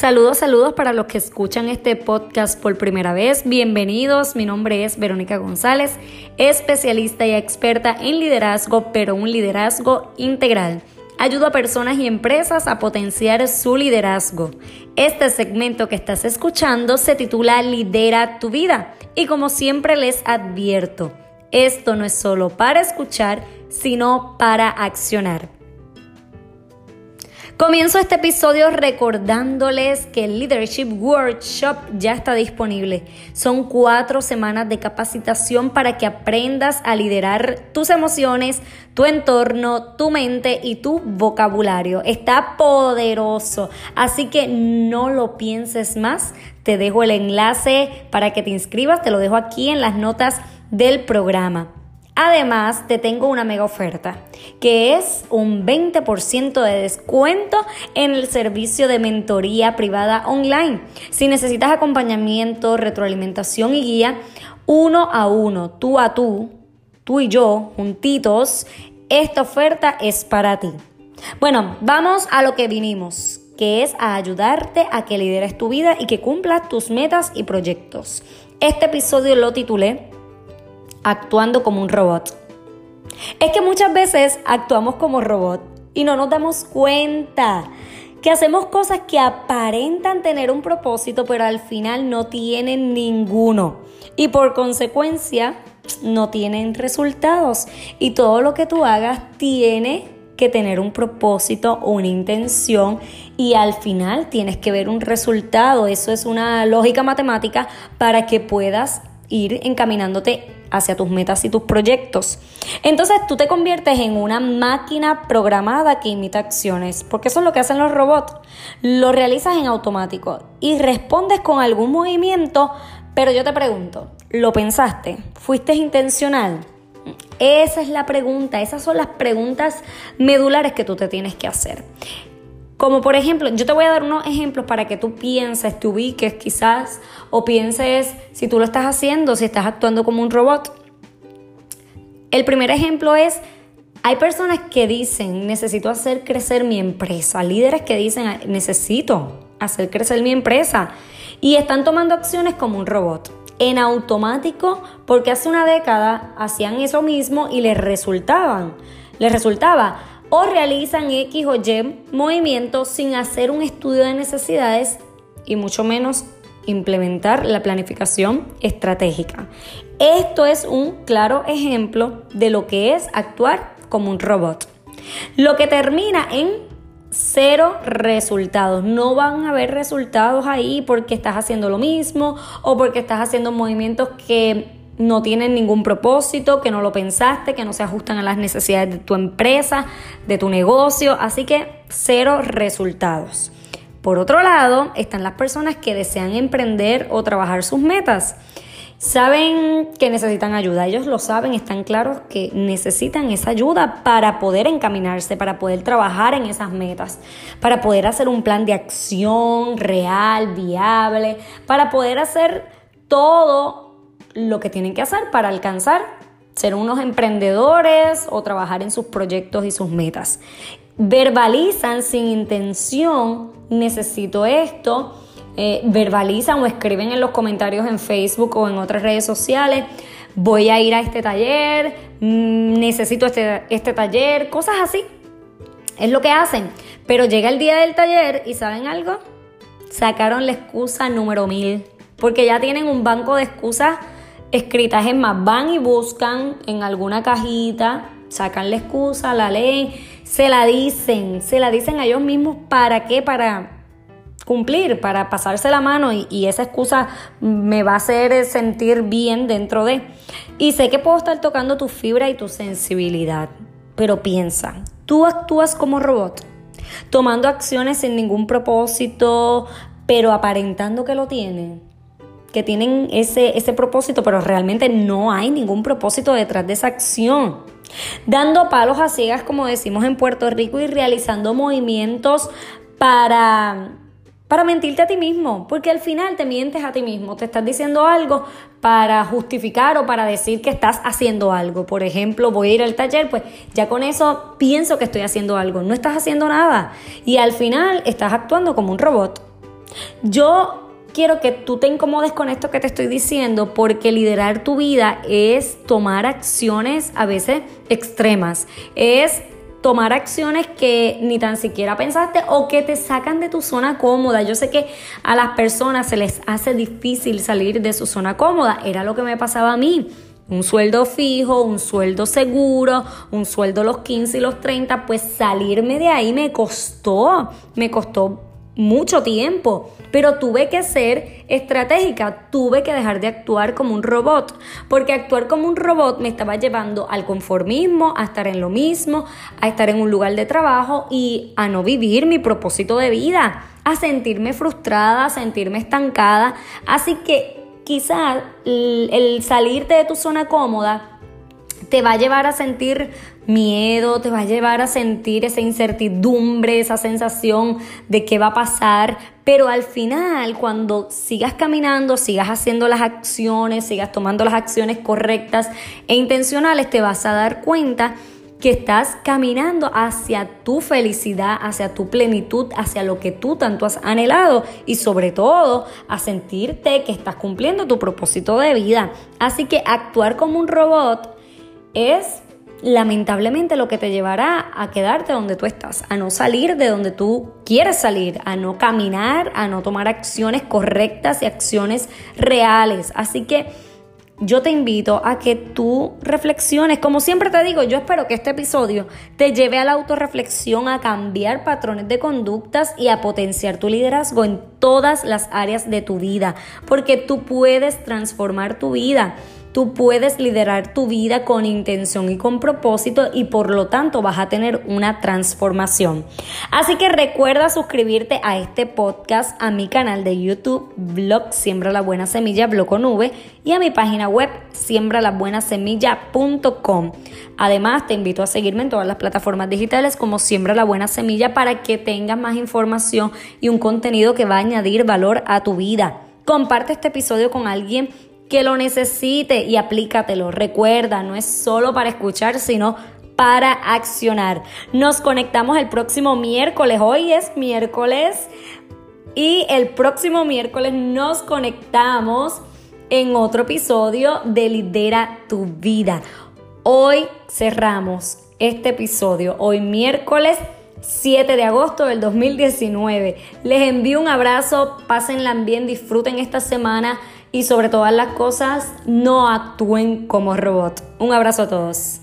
Saludos, saludos para los que escuchan este podcast por primera vez. Bienvenidos, mi nombre es Verónica González, especialista y experta en liderazgo, pero un liderazgo integral. Ayudo a personas y empresas a potenciar su liderazgo. Este segmento que estás escuchando se titula Lidera tu vida y como siempre les advierto, esto no es solo para escuchar, sino para accionar. Comienzo este episodio recordándoles que el Leadership Workshop ya está disponible. Son cuatro semanas de capacitación para que aprendas a liderar tus emociones, tu entorno, tu mente y tu vocabulario. Está poderoso, así que no lo pienses más. Te dejo el enlace para que te inscribas, te lo dejo aquí en las notas del programa. Además, te tengo una mega oferta, que es un 20% de descuento en el servicio de mentoría privada online. Si necesitas acompañamiento, retroalimentación y guía, uno a uno, tú a tú, tú y yo, juntitos, esta oferta es para ti. Bueno, vamos a lo que vinimos, que es a ayudarte a que lideres tu vida y que cumplas tus metas y proyectos. Este episodio lo titulé actuando como un robot. Es que muchas veces actuamos como robot y no nos damos cuenta que hacemos cosas que aparentan tener un propósito, pero al final no tienen ninguno. Y por consecuencia, no tienen resultados. Y todo lo que tú hagas tiene que tener un propósito una intención y al final tienes que ver un resultado. Eso es una lógica matemática para que puedas ir encaminándote hacia tus metas y tus proyectos. Entonces tú te conviertes en una máquina programada que imita acciones, porque eso es lo que hacen los robots. Lo realizas en automático y respondes con algún movimiento, pero yo te pregunto, ¿lo pensaste? ¿Fuiste intencional? Esa es la pregunta, esas son las preguntas medulares que tú te tienes que hacer. Como por ejemplo, yo te voy a dar unos ejemplos para que tú pienses, te ubiques quizás, o pienses si tú lo estás haciendo, si estás actuando como un robot. El primer ejemplo es, hay personas que dicen, necesito hacer crecer mi empresa, líderes que dicen, necesito hacer crecer mi empresa, y están tomando acciones como un robot en automático porque hace una década hacían eso mismo y les resultaban. Les resultaba o realizan X o Y movimientos sin hacer un estudio de necesidades y mucho menos implementar la planificación estratégica. Esto es un claro ejemplo de lo que es actuar como un robot. Lo que termina en cero resultados. No van a haber resultados ahí porque estás haciendo lo mismo o porque estás haciendo movimientos que no tienen ningún propósito, que no lo pensaste, que no se ajustan a las necesidades de tu empresa, de tu negocio, así que cero resultados. Por otro lado, están las personas que desean emprender o trabajar sus metas. Saben que necesitan ayuda, ellos lo saben, están claros que necesitan esa ayuda para poder encaminarse, para poder trabajar en esas metas, para poder hacer un plan de acción real, viable, para poder hacer todo lo que tienen que hacer para alcanzar ser unos emprendedores o trabajar en sus proyectos y sus metas. Verbalizan sin intención, necesito esto, eh, verbalizan o escriben en los comentarios en Facebook o en otras redes sociales, voy a ir a este taller, mm, necesito este, este taller, cosas así. Es lo que hacen. Pero llega el día del taller y ¿saben algo? Sacaron la excusa número mil, porque ya tienen un banco de excusas escritas. Es más, van y buscan en alguna cajita, sacan la excusa, la leen, se la dicen, se la dicen a ellos mismos para qué, para cumplir, para pasarse la mano y, esa excusa me va a hacer sentir bien dentro de. Y sé que puedo estar tocando tu fibra y tu sensibilidad, pero piensa, tú actúas como robot, tomando acciones sin ningún propósito, pero aparentando que lo tienen que tienen ese, ese propósito, pero realmente no hay ningún propósito detrás de esa acción. Dando palos a ciegas, como decimos en Puerto Rico, y realizando movimientos para, para mentirte a ti mismo, porque al final te mientes a ti mismo, te estás diciendo algo para justificar o para decir que estás haciendo algo. Por ejemplo, voy a ir al taller, pues ya con eso pienso que estoy haciendo algo, no estás haciendo nada y al final estás actuando como un robot. Yo quiero que tú te incomodes con esto que te estoy diciendo porque liderar tu vida es tomar acciones a veces extremas. Es tomar acciones que ni tan siquiera pensaste o que te sacan de tu zona cómoda. Yo sé que a las personas se les hace difícil salir de su zona cómoda. Era lo que me pasaba a mí. Un sueldo fijo, un sueldo seguro, un sueldo los 15 y los 30, pues salirme de ahí me costó, me costó mucho tiempo, pero tuve que ser estratégica, tuve que dejar de actuar como un robot, porque actuar como un robot me estaba llevando al conformismo, a estar en lo mismo, a estar en un lugar de trabajo y a no vivir mi propósito de vida, a sentirme frustrada, a sentirme estancada. Así que quizás el, salirte de tu zona cómoda te va a llevar a sentir miedo, te va a llevar a sentir esa incertidumbre, esa sensación de qué va a pasar, pero al final cuando sigas caminando, sigas haciendo las acciones, sigas tomando las acciones correctas e intencionales, te vas a dar cuenta que estás caminando hacia tu felicidad, hacia tu plenitud, hacia lo que tú tanto has anhelado y sobre todo a sentirte que estás cumpliendo tu propósito de vida. Así que actuar como un robot es lamentablemente lo que te llevará a quedarte donde tú estás, a no salir de donde tú quieres salir, a no caminar, a no tomar acciones correctas y acciones reales. Así que yo te invito a que tú reflexiones. Como siempre te digo, yo espero que este episodio te lleve a la autorreflexión, a cambiar patrones de conductas y a potenciar tu liderazgo en todas las áreas de tu vida, porque tú puedes transformar tu vida. Tú puedes liderar tu vida con intención y con propósito y por lo tanto vas a tener una transformación. Así que recuerda suscribirte a este podcast, a mi canal de YouTube, blog Siembra la Buena Semilla, blog con V, y a mi página web siembralabuenasemilla.com. Además, te invito a seguirme en todas las plataformas digitales como Siembra la Buena Semilla para que tengas más información y un contenido que va a añadir valor a tu vida. Comparte este episodio con alguien que lo necesite y aplícatelo. Recuerda, no es solo para escuchar, sino para accionar. Nos conectamos el próximo miércoles. Hoy es miércoles y el próximo miércoles nos conectamos en otro episodio de Lidera tu vida. Hoy cerramos este episodio, hoy miércoles 7 de agosto del 2019. Les envío un abrazo, pásenla bien, disfruten esta semana y sobre todas las cosas no actúen como robot. Un abrazo a todos.